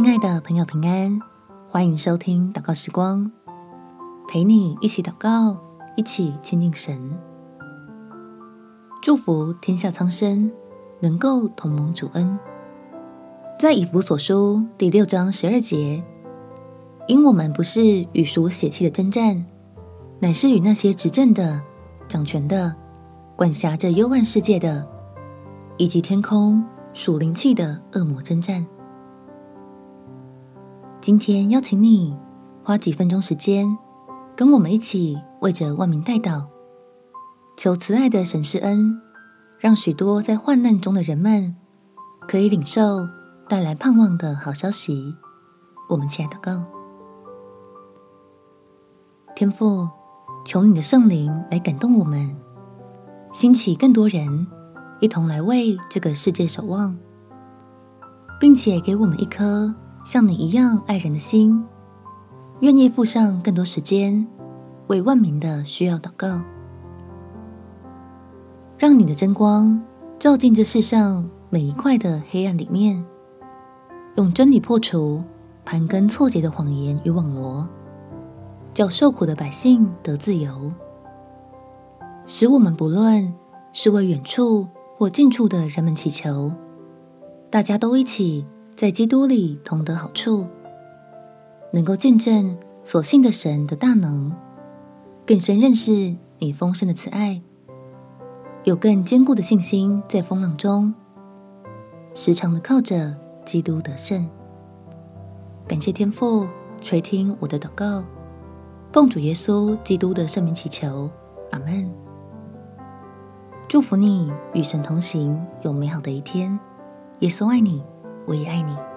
亲爱的朋友，平安，欢迎收听祷告时光，陪你一起祷告，一起亲近神，祝福天下苍生能够同蒙主恩。在以弗所书第六章十二节，因我们不是与属血气的争战，乃是与那些执政的、掌权的、管辖着幽暗世界的，以及天空属灵气的恶魔争战。今天邀请你花几分钟时间，跟我们一起为着万民代祷，求慈爱的神施恩，让许多在患难中的人们可以领受带来盼望的好消息。我们亲爱的祷告，天父，求你的圣灵来感动我们，兴起更多人一同来为这个世界守望，并且给我们一颗。像你一样爱人的心，愿意付上更多时间为万民的需要祷告，让你的真光照进这世上每一块的黑暗里面，用真理破除盘根错节的谎言与网罗，叫受苦的百姓得自由，使我们不论是为远处或近处的人们祈求，大家都一起。在基督里同得好处，能够见证所信的神的大能，更深认识你丰盛的慈爱，有更坚固的信心，在风浪中时常的靠着基督得胜。感谢天父垂听我的祷告，奉主耶稣基督的圣名祈求，阿门。祝福你与神同行，有美好的一天。耶稣爱你。我也爱你。